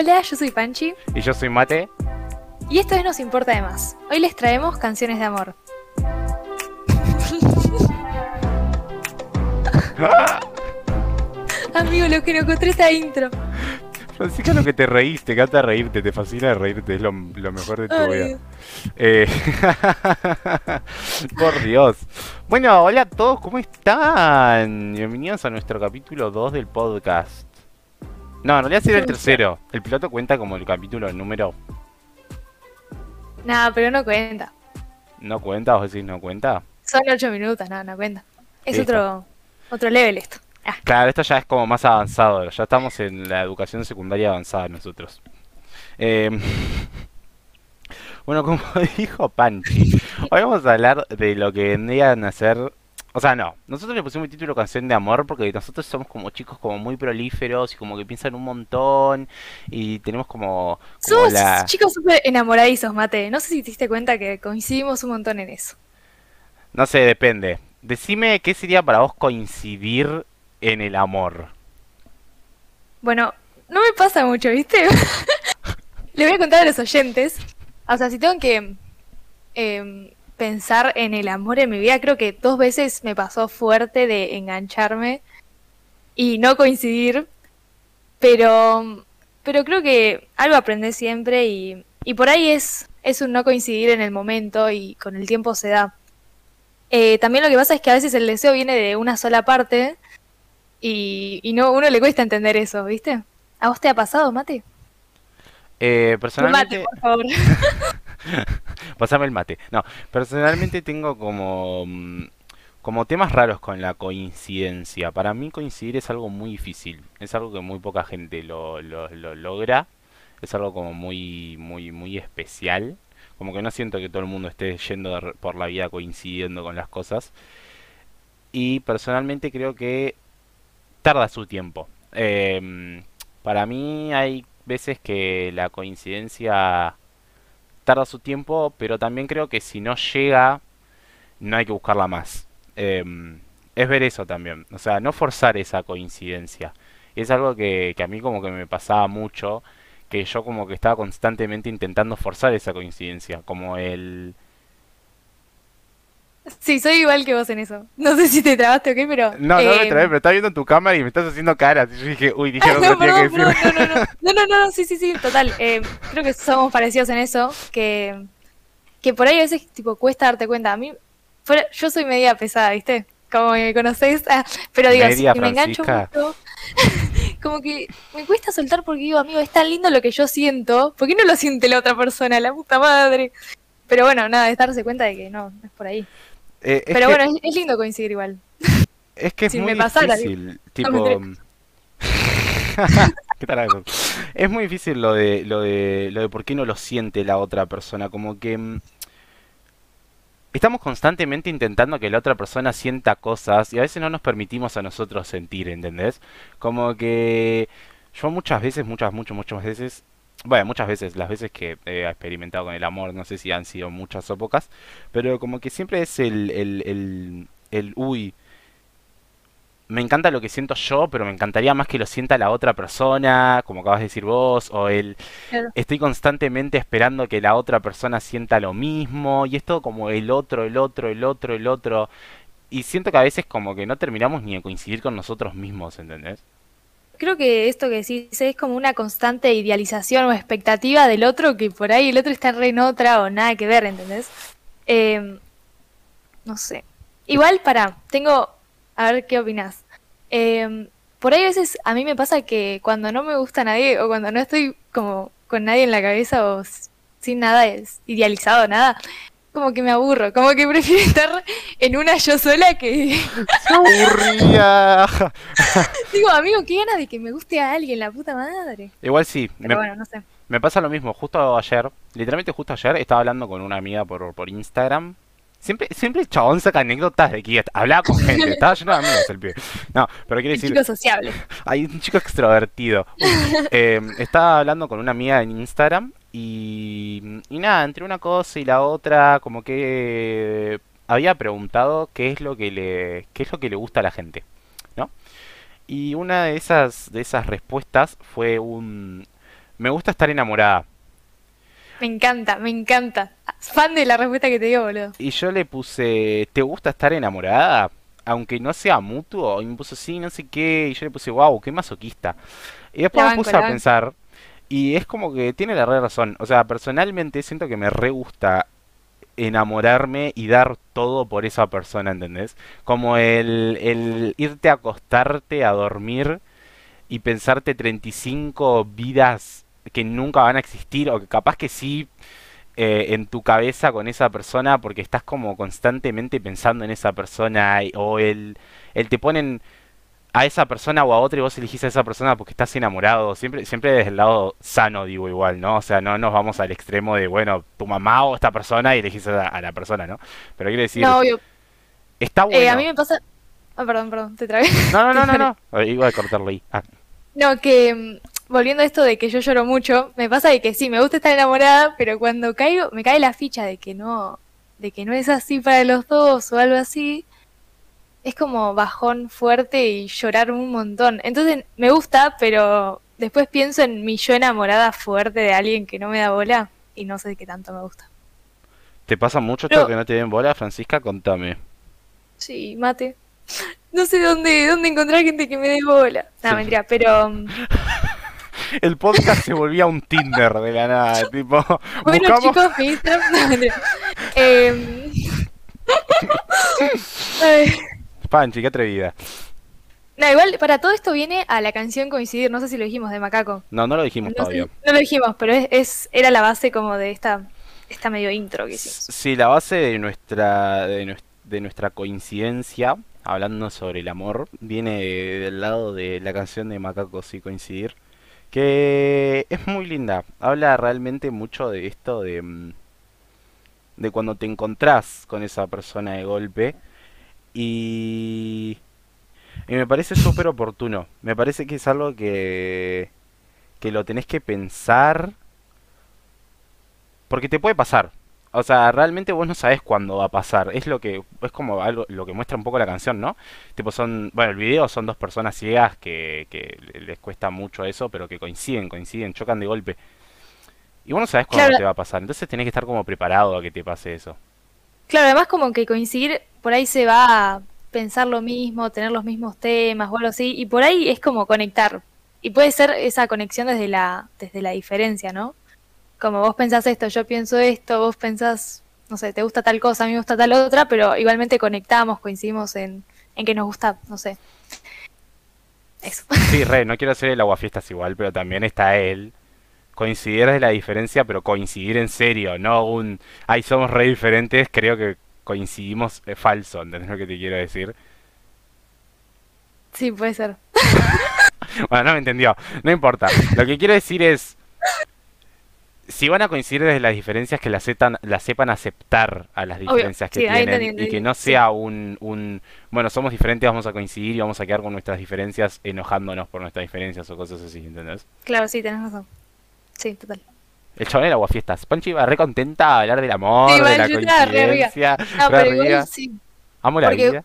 Hola, yo soy Panchi Y yo soy Mate. y esto es Nos Importa de Más. Hoy les traemos canciones de amor. Amigo, lo que no encontré esta intro. Francisca, lo que te reíste, te encanta reírte, te fascina reírte, es lo, lo mejor de tu Ay, vida. Eh, Por Dios. Bueno, hola a todos, ¿cómo están? Bienvenidos a nuestro capítulo 2 del podcast. No, en realidad sería el tercero. El piloto cuenta como el capítulo número. Nada, pero no cuenta. ¿No cuenta? ¿Vos decís no cuenta? Son ocho minutos, no, no cuenta. Es Listo. otro, otro level esto. Ah, Claro, esto ya es como más avanzado. Ya estamos en la educación secundaria avanzada nosotros. Eh, bueno, como dijo Panchi, hoy vamos a hablar de lo que vendrían a ser. O sea, no. Nosotros le pusimos el título canción de amor porque nosotros somos como chicos como muy prolíferos y como que piensan un montón y tenemos como, como Somos la... chicos súper enamoradizos, Mate. No sé si te diste cuenta que coincidimos un montón en eso. No sé, depende. Decime qué sería para vos coincidir en el amor. Bueno, no me pasa mucho, ¿viste? Le voy a contar a los oyentes. O sea, si tengo que em, pensar en el amor en mi vida, creo que dos veces me pasó fuerte de engancharme y no coincidir. Pero, pero creo que algo aprendí siempre y, y por ahí es, es un no coincidir en el momento y con el tiempo se da. Eh, también lo que pasa es que a veces el deseo viene de una sola parte y, y no uno le cuesta entender eso, ¿viste? ¿A vos te ha pasado, Mate? Eh, Mate, personalmente... por favor. Pásame el mate. No, personalmente tengo como, mm, como temas raros con la coincidencia. Para mí coincidir es algo muy difícil. Es algo que muy poca gente lo, lo, lo logra. Es algo como muy, muy, muy especial. Como que no siento que todo el mundo esté yendo por la vida coincidiendo con las cosas. Y personalmente creo que tarda su tiempo. Em, para mí hay veces que la coincidencia tarda su tiempo, pero también creo que si no llega, no hay que buscarla más. Em, es ver eso también, o sea, no forzar esa coincidencia. Es algo que, que a mí como que me pasaba mucho, que yo como que estaba constantemente intentando forzar esa coincidencia, como el... Sí, soy igual que vos en eso. No sé si te trabaste o qué, pero... No, no me eh, traes, pero estaba viendo tu cámara y me estás haciendo caras. Y yo dije, uy, dije No, no que no, no, no, no, no, no, no, sí, sí, sí, total. Eh, creo que somos parecidos en eso, que, que por ahí a veces tipo cuesta darte cuenta. A mí, fuera- yo soy media pesada, ¿viste? Como me conocéis, ah, pero digo, Media si me engancho mucho, como que me cuesta soltar porque digo, amigo, es tan lindo lo que yo siento, ¿por qué no lo siente la otra persona, la puta madre? Pero bueno, nada, es darse cuenta de que no, no es por ahí. Eh, Pero que- bueno, es, es lindo coincidir igual. Es que es Si muy me pasara, difícil, no tipo... Es muy difícil lo de, lo de, lo de por qué no lo siente la otra persona, como que mm, estamos constantemente intentando que la otra persona sienta cosas y a veces no nos permitimos a nosotros sentir, ¿entendés? Como que yo muchas veces, muchas, muchas, muchas veces, bueno, muchas veces, las veces que he experimentado con el amor, no sé si han sido muchas o pocas, pero como que siempre es el, el, el, el uy me encanta lo que siento yo, pero me encantaría más que lo sienta la otra persona, como acabas de decir vos, o el Claro. estoy constantemente esperando que la otra persona sienta lo mismo, y es todo como el otro, el otro, el otro, el otro, y siento que a veces como que no terminamos ni de coincidir con nosotros mismos, ¿entendés? Creo que esto que decís es como una constante idealización o expectativa del otro que por ahí el otro está re en otra o nada que ver, ¿entendés? Eh, no sé. Igual, para, tengo, a ver qué opinás. Eh, por ahí a veces a mí me pasa que cuando no me gusta nadie o cuando no estoy como con nadie en la cabeza o sin nada es idealizado, nada, como que me aburro, como que prefiero estar en una yo sola que ¡Qué aburrida! digo, amigo, qué ganas de que me guste a alguien, la puta madre. Igual sí, Pero me, bueno, no sé. me pasa lo mismo, justo ayer, literalmente justo ayer, estaba hablando con una amiga por, por Instagram. Siempre, siempre el chabón saca anécdotas de que hablaba con gente, estaba lleno de amigos el pibe. No, pero quiero El decir, chico sociable. Hay un chico extrovertido. Uy, eh, estaba hablando con una amiga en Instagram y, y nada, entre una cosa y la otra, como que había preguntado qué es lo que le, qué es lo que le gusta a la gente, ¿no? Y una de esas, de esas respuestas fue un me gusta estar enamorada. Me encanta, me encanta. Fan de la respuesta que te dio, boludo. Y yo le puse, ¿te gusta estar enamorada? Aunque no sea mutuo. Y me puso, sí, no sé qué. Y yo le puse, wow, qué masoquista. Y después La me banco, puse a banco. pensar. Y es como que tiene la re razón. O sea, personalmente siento que me re gusta enamorarme y dar todo por esa persona, ¿entendés? Como el, el irte a acostarte a dormir y pensarte 35 vidas que nunca van a existir o que capaz que sí eh, en tu cabeza con esa persona porque estás como constantemente pensando en esa persona o el, el te ponen a esa persona o a otra y vos elegís a esa persona porque estás enamorado, siempre, siempre desde el lado sano digo igual, ¿no? O sea, no nos vamos al extremo de, bueno, tu mamá o esta persona y elegís a la, a la persona, ¿no? Pero quiero decir, No, obvio. está Eh, a bueno. mí me pasa... Ah, perdón, perdón, te trabé. No, no, no, no, no. Iba a cortarlo ahí. Ah, No, que mm, volviendo a esto de que yo lloro mucho, me pasa de que sí, me gusta estar enamorada, pero cuando caigo, me cae la ficha de que no, de que no es así para los dos o algo así, es como bajón fuerte y llorar un montón. Entonces me gusta, pero después pienso en mi yo enamorada fuerte de alguien que no me da bola y no sé qué tanto me gusta. ¿Te pasa mucho esto Pero- que no te den bola, Francisca? Contame. Sí, mate. No sé dónde, dónde encontrar gente que me dé bola. No, Sí. mentira, pero mm, El podcast se volvía un Tinder de la nada, tipo, Bueno, buscamos... chicos, mi Instagram. ay, Panchi, qué atrevida. no, igual para todo esto viene a la canción Coincidir, no sé si lo dijimos de Macaco. No, no lo dijimos No, todavía. no lo dijimos, pero es, es- era la base como de esta, esta medio intro que hicimos. Sí, la base de nuestra, de, de nuestra coincidencia, hablando sobre el amor, viene del lado de la canción de Macaco, sí, coincidir, que es muy linda. Habla realmente mucho de esto de, mm, de cuando te encontrás con esa persona de golpe y, y me parece súper oportuno. Me parece que es algo que, que lo tenés que pensar porque te puede pasar. O sea, realmente vos no sabés cuándo va a pasar. Es lo que es como algo lo que muestra un poco la canción, ¿no? Tipo son, bueno, el video son dos personas ciegas que, que le- les cuesta mucho eso, pero que coinciden, coinciden, chocan de golpe. Y vos no sabés cuándo Claro. te va a pasar. Entonces tenés que estar como preparado a que te pase eso. Claro, además como que coincidir, por ahí se va a pensar lo mismo, tener los mismos temas o algo así, y por ahí es como conectar. Y puede ser esa conexión desde la, desde la diferencia, ¿no? Como vos pensás esto, yo pienso esto, vos pensás, no sé, te gusta tal cosa, a mí me gusta tal otra, pero igualmente conectamos, coincidimos en, en que nos gusta, no sé. Eso. Sí, re, no quiero hacer el aguafiestas igual, pero también está él. Coincidir de la diferencia, pero coincidir en serio, no un, ay, somos re diferentes, creo que coincidimos es falso, ¿entendés lo que te quiero decir? Sí, puede ser. Bueno, no me entendió. No importa. Lo que quiero decir es, si van a coincidir desde las diferencias, que las sepan, las sepan aceptar a las Obvio. diferencias que Sí, tienen entendí, y que entendí. no sea un, un, bueno, somos diferentes, vamos a coincidir y vamos a quedar con nuestras diferencias enojándonos por nuestras diferencias o cosas así, ¿entendés? Claro, sí, tenés razón. Sí, total. El chabón era aguafiestas. Panchi iba re contenta a hablar del amor, Sí, de la estaba re coincidencia, No, re pero igual arriba. sí. Amo la Porque- vida.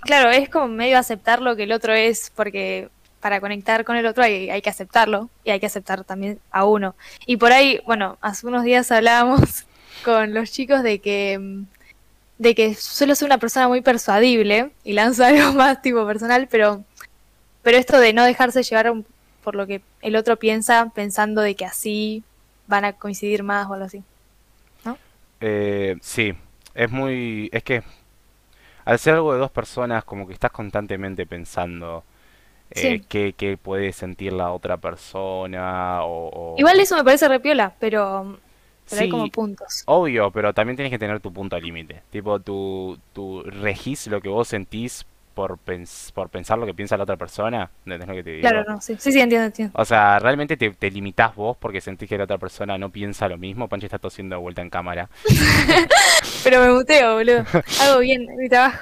Claro, es como medio aceptar lo que el otro es, porque para conectar con el otro hay, hay que aceptarlo y hay que aceptar también a uno. Y por ahí, bueno, hace unos días hablábamos con los chicos de que mm, de que suelo ser una persona muy persuadible y lanzo algo más tipo personal, pero pero esto de no dejarse llevar un- por lo que el otro piensa, pensando de que así van a coincidir más o algo así. Eh, sí, es muy... Es que al ser algo de dos personas, como que estás constantemente pensando eh, Sí. qué, qué puede sentir la otra persona o... o- Igual eso me parece repiola, pero, pero hay como puntos. obvio, pero también tienes que tener tu punto límite. Tipo, tu, tu regís lo que vos sentís por, pens- por pensar lo que piensa la otra persona. ¿Entendés lo que te digo? Claro, no, sí, sí, sí, entiendo, entiendo. O sea, realmente te, te limitás vos porque sentís que la otra persona no piensa lo mismo. Panchi está tosiendo de vuelta en cámara. Pero me muteo, boludo. Hago bien mi trabajo.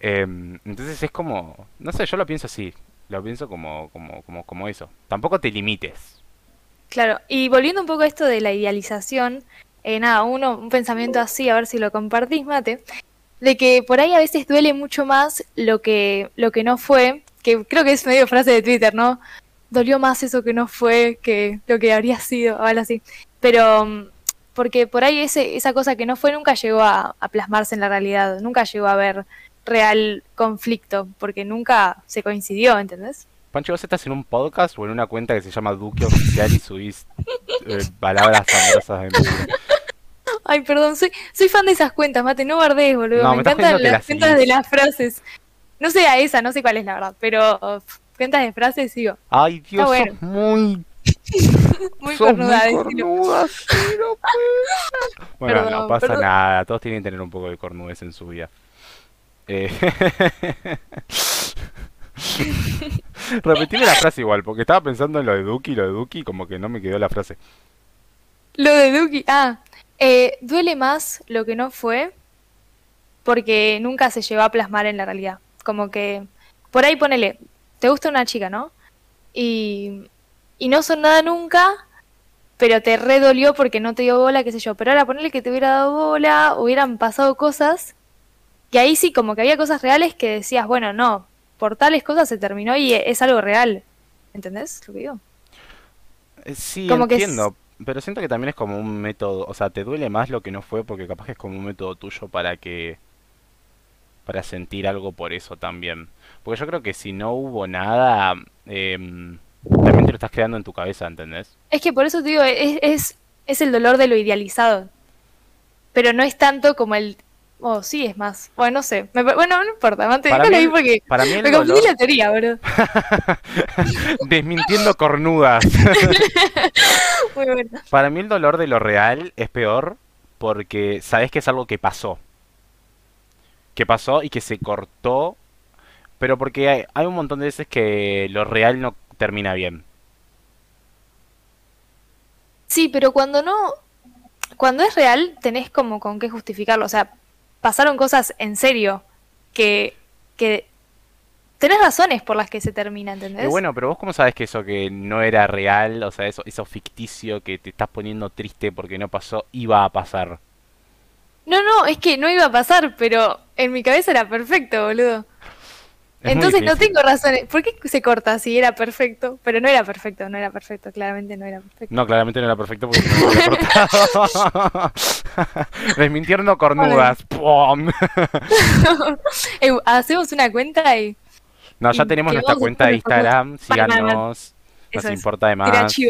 Em, entonces es como, no sé, yo lo pienso así, lo pienso como, como, como, como eso. Tampoco te limites. Claro, y volviendo un poco a esto de la idealización, eh, nada, uno, un pensamiento así, a ver si lo compartís, mate, de que por ahí a veces duele mucho más lo que, lo que no fue, que creo que es medio frase de Twitter, ¿no? dolió más eso que no fue que lo que habría sido, o algo así. Pero mm, porque por ahí ese, esa cosa que no fue nunca llegó a, a plasmarse en la realidad, nunca llegó a haber real conflicto, porque nunca se coincidió, ¿entendés? Pancho, ¿vos estás en un podcast o en una cuenta que se llama Duque Oficial y subís eh, palabras amorosas de? Ay, perdón, soy, soy fan de esas cuentas, mate, no bardees, boludo. No, me encantan las las cuentas de las frases. No sé a esa, no sé cuál es la verdad, pero uh, cuentas de frases sigo. Ay, Dios, bueno. sos muy, Muy sos cornuda, muy decilo. cornuda, sí, no puede ser. Bueno, no pasa perdón. nada, todos tienen que tener un poco de cornudez en su vida. Eh... Repetime la frase igual, porque estaba pensando en lo de Duki lo de Duki, como que no me quedó la frase. Lo de Duki. Ah, eh, duele más lo que no fue porque nunca se llegó a plasmar en la realidad. Como que, por ahí ponele, te gusta una chica, ¿no? Y, y no son nada nunca, pero te redolió porque no te dio bola, qué sé yo. Pero ahora ponele que te hubiera dado bola, hubieran pasado cosas, y ahí sí, como que había cosas reales que decías, bueno, no, por tales cosas se terminó y es algo real. ¿Entendés lo que digo? Eh, Sí, Como que entiendo, pero siento que también es como un método, o sea, te duele más lo que no fue porque capaz que es como un método tuyo para que, para sentir algo por eso también. Porque yo creo que si no hubo nada, em, también te lo estás quedando en tu cabeza, ¿entendés? Es que por eso te digo, es, es, es el dolor de lo idealizado. Pero no es tanto como el. Oh, sí, es más. Bueno, no sé. Me bueno, no importa, mí ahí porque Para mí el me confundí dolor, la teoría, bro. desmintiendo cornudas, Muy bueno. para mí el dolor de lo real es peor porque sabes que es algo que pasó. Que pasó y que se cortó, pero porque hay, hay un montón de veces que lo real no termina bien. Sí, pero cuando no. Cuando es real, tenés como con qué justificarlo. O sea, pasaron cosas en serio que. que tenés razones por las que se termina, ¿entendés? Bueno, pero vos cómo sabes que eso que no era real, o sea, eso, eso ficticio que te estás poniendo triste porque no pasó, iba a pasar. No, no, es que no iba a pasar, pero en mi cabeza era perfecto, boludo. Es Entonces no tengo razones. ¿Por qué se corta si era perfecto? Pero no era perfecto, no era perfecto, claramente no era perfecto. No, claramente no era perfecto porque no había cortado. Desmintieron cornudas. ¡Pum! Hacemos una cuenta y No, ya tenemos nuestra cuenta de Instagram. Síganos. Nos es. importa de más. Y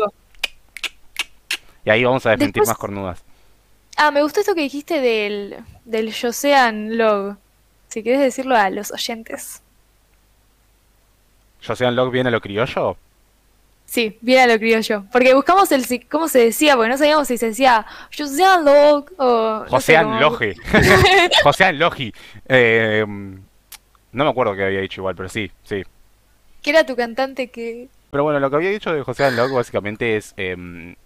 ahí vamos a desmentir Después- más cornudas. Ah, me gustó esto que dijiste del, del Josean Log. Si quieres decirlo a los oyentes. ¿Josean Log viene a lo criollo? Sí, bien a lo criollo. Porque buscamos el cómo se decía, porque no sabíamos si se decía Josean Log o. no sé Josean Loge. Josean Logi. Eh, no me acuerdo qué había dicho igual, pero sí, sí. Que era tu cantante que. Pero bueno, lo que había dicho de José Log básicamente es, em,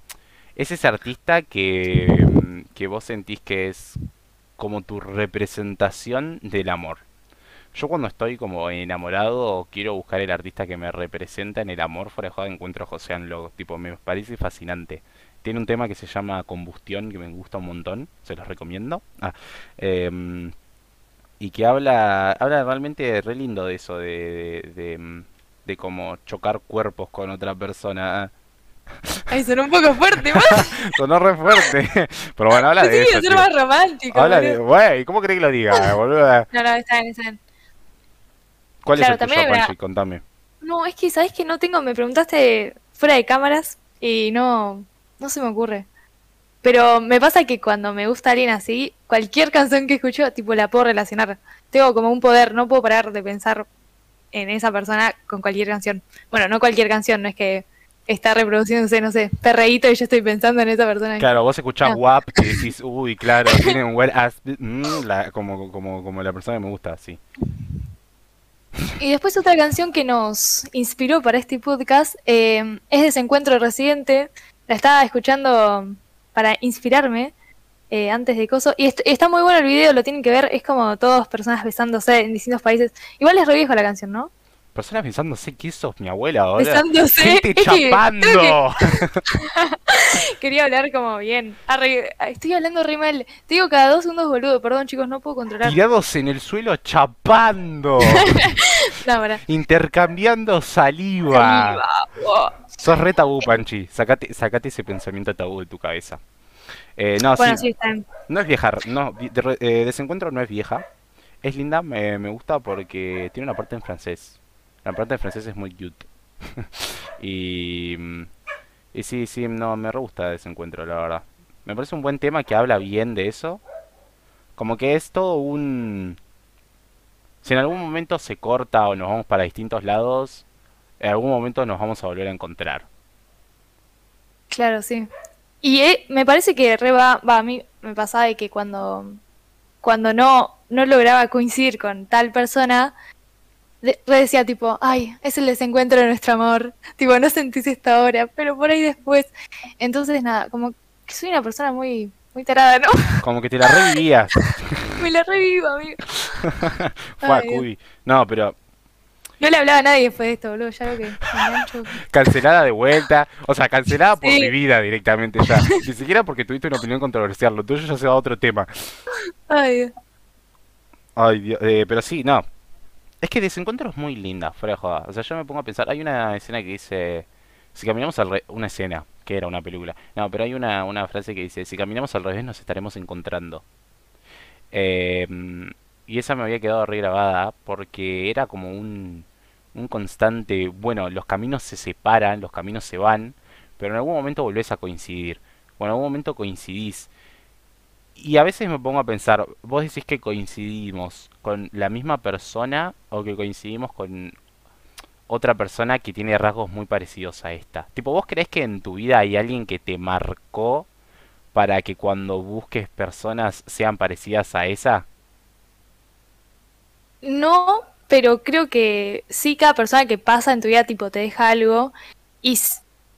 es ese artista que, em, que vos sentís que es como tu representación del amor. Yo cuando estoy como enamorado o quiero buscar el artista que me representa en el amor, fuera de joda encuentro a José Log. Tipo, me parece fascinante. Tiene un tema que se llama Combustión, que me gusta un montón, se los recomiendo. Ah, em, y que habla, habla realmente re lindo de eso, de, de, de, em, de como chocar cuerpos con otra persona. Ay, sonó un poco fuerte, más. Sonó re fuerte. Pero bueno, habla de eso. ser tío. más romántico. Habla de. boludo. Güey, ¿cómo crees que lo diga, boluda? No, no, está bien, está bien. ¿Cuál Claro, es el también tuyo, Panchi? Contame. No, es que, ¿sabes que No tengo, me preguntaste fuera de cámaras y no, no se me ocurre. Pero me pasa que cuando me gusta alguien así, cualquier canción que escucho, tipo, la puedo relacionar. Tengo como un poder, no puedo parar de pensar en esa persona con cualquier canción. Bueno, no cualquier canción, no es que está reproduciéndose, no sé, perreíto y yo estoy pensando en esa persona. Claro, vos escuchás No. WAP y decís, uy, claro, tiene un well ass. mm, la- como, como, como la persona que me gusta, sí. Y después otra canción que nos inspiró para este podcast eh, es Desencuentro Residente. La estaba escuchando para inspirarme eh, antes de coso. Y est- está muy bueno el video, lo tienen que ver. Es como todas personas besándose en distintos países. Igual es re viejo la canción, ¿no? Personas pensándose que sos mi abuela ahora. Besándose. Gente Es que creo chapando. Quería hablar como bien. Arre- estoy hablando re mal. Te digo cada dos segundos boludo. Perdón, chicos, no puedo controlar. Tirados en el suelo chapando. No. Intercambiando saliva. Saliva, wow. Sos re tabú, Panchi. Sacate, sacate ese pensamiento tabú de tu cabeza. Eh, no, Bueno, sí, sí, no es vieja. No, de eh, Desencuentro no es vieja. Es linda, me, me gusta porque tiene una parte en francés. La parte en francés es muy cute. y, y sí, sí, no, me re gusta Desencuentro, la verdad. Me parece un buen tema que habla bien de eso. Como que es todo un... Si en algún momento se corta o nos vamos para distintos lados, en algún momento nos vamos a volver a encontrar. Claro, sí. Y eh, me parece que re va, va, a mí me pasaba de que cuando, cuando no, no lograba coincidir con tal persona, de- re decía tipo, ay, es el desencuentro de nuestro amor, tipo, no sentís esta hora, pero por ahí después. Entonces, nada, como que soy una persona muy, muy tarada, ¿no? Como que te la revivías. Me la revivo, amigo. Dios. Cubi. No, pero No le hablaba a nadie después de esto, boludo, ya lo que engancho. cancelada de vuelta. O sea, cancelada por Sí. mi vida directamente ya. Ni siquiera porque tuviste una opinión controversial. Lo tuyo ya se va a otro tema. Ay, Dios. Ay, Dios. eh, pero sí, no. Es que Desencuentro es muy linda, fuera de joda. O sea, yo me pongo a pensar. Hay una escena que dice. Si caminamos al revés. Una escena, que era una película. No, pero hay una, una frase que dice: Si caminamos al revés, nos estaremos encontrando. Eh, y esa me había quedado re grabada porque era como un, un constante. Bueno, los caminos se separan, los caminos se van, pero en algún momento volvés a coincidir. O en algún momento coincidís. Y a veces me pongo a pensar, vos decís que coincidimos con la misma persona o que coincidimos con otra persona que tiene rasgos muy parecidos a esta. Tipo, ¿vos creés que en tu vida hay alguien que te marcó para que cuando busques personas sean parecidas a esa? No, pero creo que sí, cada persona que pasa en tu vida, tipo, te deja algo. Y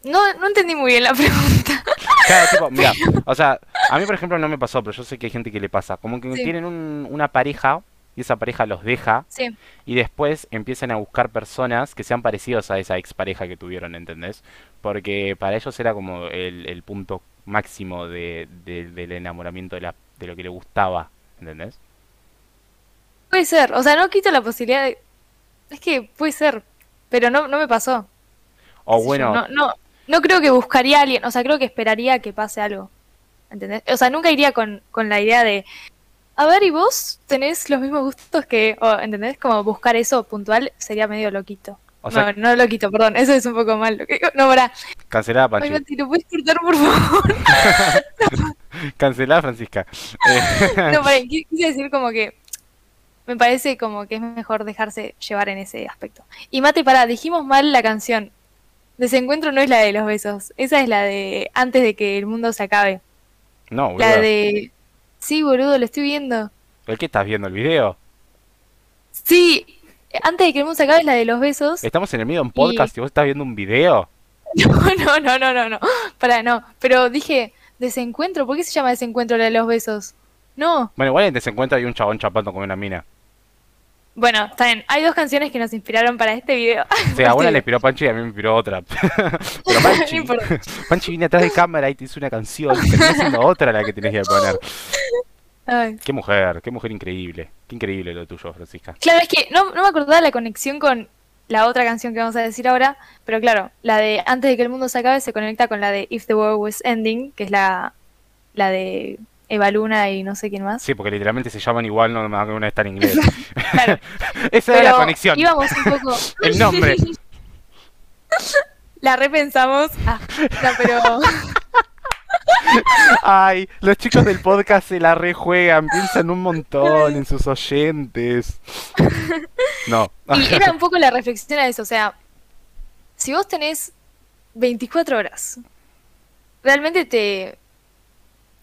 no, no entendí muy bien la pregunta. Claro, tipo, mira, o sea, a mí por ejemplo no me pasó, pero yo sé que hay gente que le pasa. Como que Sí. tienen un- una pareja y esa pareja los deja Sí, y después empiezan a buscar personas que sean parecidos a esa expareja que tuvieron, ¿entendés? Porque para ellos era como el, el punto máximo de, de- del enamoramiento de, la, de lo que le gustaba, ¿entendés? Puede ser. O sea, no quito la posibilidad de... Es que puede ser, pero no, no me pasó. O yo, bueno, No, no, no creo que buscaría a alguien, o sea, creo que esperaría que pase algo. ¿Entendés? O sea, nunca iría con, con la idea de... A ver, ¿y vos tenés los mismos gustos que... o, ¿Entendés? Como buscar eso puntual sería medio loquito. o sea, no, no loquito, perdón, eso es un poco mal. lo que- No, pará. cancelada Ay, Panchi, Mati, ¿lo puedes cortar, por favor? cancelada Francisca. Eh, No, pará, qui- quise decir como que me parece como que es mejor dejarse llevar en ese aspecto. Y Mate, pará, dijimos mal la canción. Desencuentro no es la de los besos, esa es la de antes de que el mundo se acabe. no, La boludo. de... Sí, boludo, lo estoy viendo. ¿El qué estás viendo el video? Sí, antes de que el mundo se acabe es la de los besos. Estamos en el medio de un podcast y vos estás viendo un video. No, no, no, no, no, no. Pará, no. Pero dije, desencuentro, ¿por qué se llama desencuentro la de los besos? No. Bueno, igual en desencuentro hay un chabón chapando con una mina. Bueno, está bien. Hay dos canciones que nos inspiraron para este video. O sea, a una le inspiró Panchi y a mí me inspiró otra. Pero Panchi. Panchi viene atrás de cámara y te hizo una canción. Terminó siendo otra la que tenés que poner. Ay. Qué mujer, qué mujer increíble. Qué increíble lo tuyo, Francisca. Claro, es que no, no me acordaba la conexión con la otra canción que vamos a decir ahora, pero claro, la de Antes de que el mundo se acabe se conecta con la de If the World Was Ending, que es la, la de Eva Luna y no sé quién más. Sí, porque literalmente se llaman igual, no más que una está en inglés. Claro, Esa era la conexión. íbamos un poco... El nombre. La repensamos. Ah, no, pero... Ay, los chicos del podcast se la rejuegan, piensan un montón en sus oyentes. No. Y era un poco la reflexión a eso, o sea, si vos tenés 24 horas, ¿realmente te,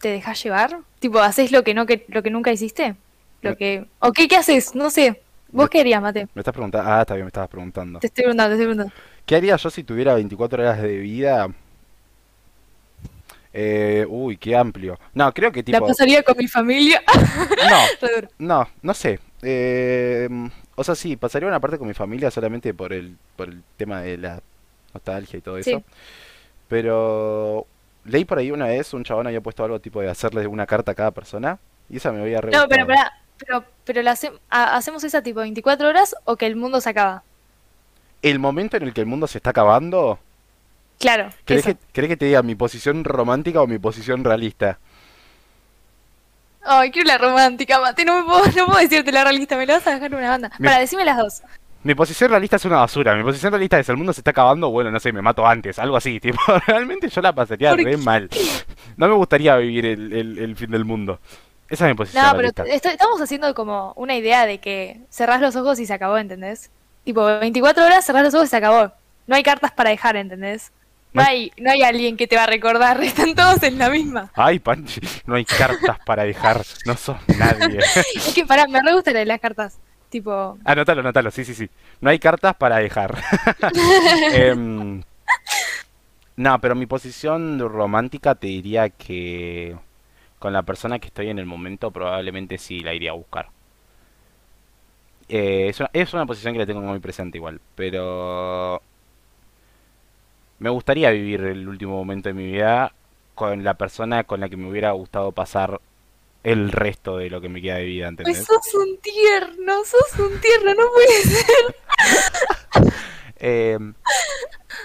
te dejas llevar? Tipo, ¿haces lo que no que lo que nunca hiciste? Lo que ¿O qué, qué haces? No sé. ¿Vos qué harías, Mate? Me estás preguntando. Ah, está bien, me estabas preguntando. Te estoy preguntando, te estoy preguntando. ¿Qué haría yo si tuviera 24 horas de vida? Eh, uy, qué amplio. No, creo que La tipo. pasaría con mi familia. No, no, no sé. Eh, O sea, sí, pasaría una parte con mi familia solamente por el, por el tema de la nostalgia y todo eso. Sí. Pero leí por ahí una vez, un chabón había puesto algo tipo de hacerle una carta a cada persona. Y esa me había re No, pero pará, pero, pero la hace- ha- hacemos esa tipo 24 horas o que el mundo se acaba. El momento en el que el mundo se está acabando, Claro, ¿querés que, querés que te diga mi posición romántica o mi posición realista? Ay, quiero la romántica, Mate, no me puedo, no puedo decirte la realista, me la vas a dejar una banda. Mi, Para, decime las dos. Mi posición realista es una basura. Mi posición realista es el mundo se está acabando, bueno, no sé, me mato antes, algo así. Tipo, realmente yo la pasaría ¿Por re qué? mal. No me gustaría vivir el, el- el fin del mundo. Esa es mi posición No, pero realista. esto- estamos haciendo como una idea de que cerrás los ojos y se acabó, ¿entendés? Tipo, 24 horas cerrás los ojos y se acabó. No hay cartas para dejar, ¿entendés? No hay- no hay alguien que te va a recordar, están todos en la misma. Ay, Panchi, no hay cartas para dejar, no sos nadie. Es que pará, me re gusta la de las cartas. Tipo, Anótalo, anótalo, sí, sí, sí. No hay cartas para dejar. Em, no, pero mi posición romántica te diría que con la persona que estoy en el momento probablemente sí la iría a buscar. Eh, es una, es una posición que la tengo muy presente igual, pero me gustaría vivir el último momento de mi vida con la persona con la que me hubiera gustado pasar el resto de lo que me queda de vida, pues ¿entendés? sos un tierno, sos un tierno, no puede ser. Eh,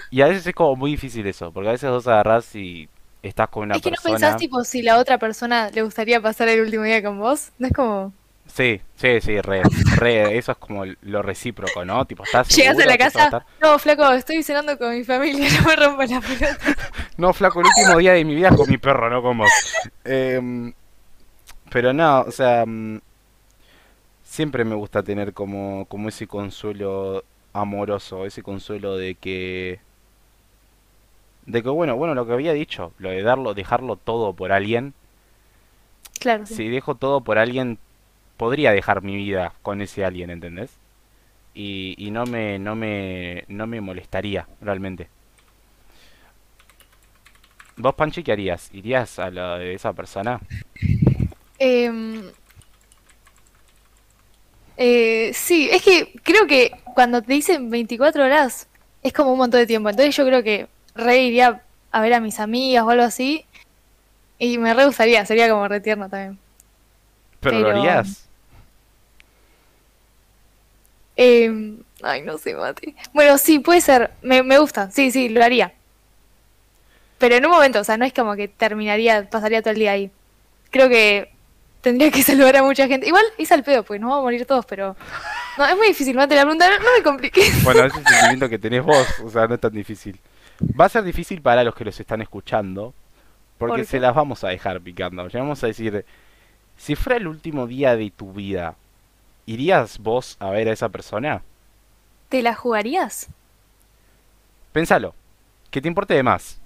y a veces es como muy difícil eso, porque a veces vos agarrás y estás con una Es que no pensás, persona. tipo, si la otra persona le gustaría pasar el último día con vos. No es como, Sí, sí, sí, re, re, eso es como lo recíproco, ¿no? Tipo, ¿estás llegas a la a casa, no, flaco, estoy cenando con mi familia, no me rompas la pelota. No, flaco, el último día de mi vida es con mi perro, no con vos. Em, pero no, o sea, mm, siempre me gusta tener como, como ese consuelo amoroso, ese consuelo de que, de que bueno, bueno, lo que había dicho, lo de darlo, dejarlo todo por alguien. Claro, sí. Si dejo todo por alguien, podría dejar mi vida con ese alguien, ¿entendés? Y, y no me, no me, no me molestaría, realmente. ¿Vos, Panchi, qué harías? ¿Irías a la de esa persona? Em, eh, sí, es que creo que cuando te dicen 24 horas es como un montón de tiempo. Entonces yo creo que re iría a ver a mis amigas o algo así. Y me re gustaría, sería como re tierno también. ¿Pero lo harías? em, ay, no sé, Mati. Bueno, sí, puede ser. Me, me gusta, sí, sí, lo haría. Pero en un momento, o sea, no es como que terminaría, pasaría todo el día ahí. Creo que tendría que saludar a mucha gente. Igual es al pedo, pues nos vamos a morir todos, pero. No, es muy difícil, Mate, la pregunta, no, no me compliques. Bueno, ese sentimiento que tenés vos, o sea, no es tan difícil. Va a ser difícil para los que los están escuchando, porque ¿Por se las vamos a dejar picando. Le vamos a decir, si fuera el último día de tu vida, ¿irías vos a ver a esa persona? ¿Te la jugarías? Pensalo, que te importe de más.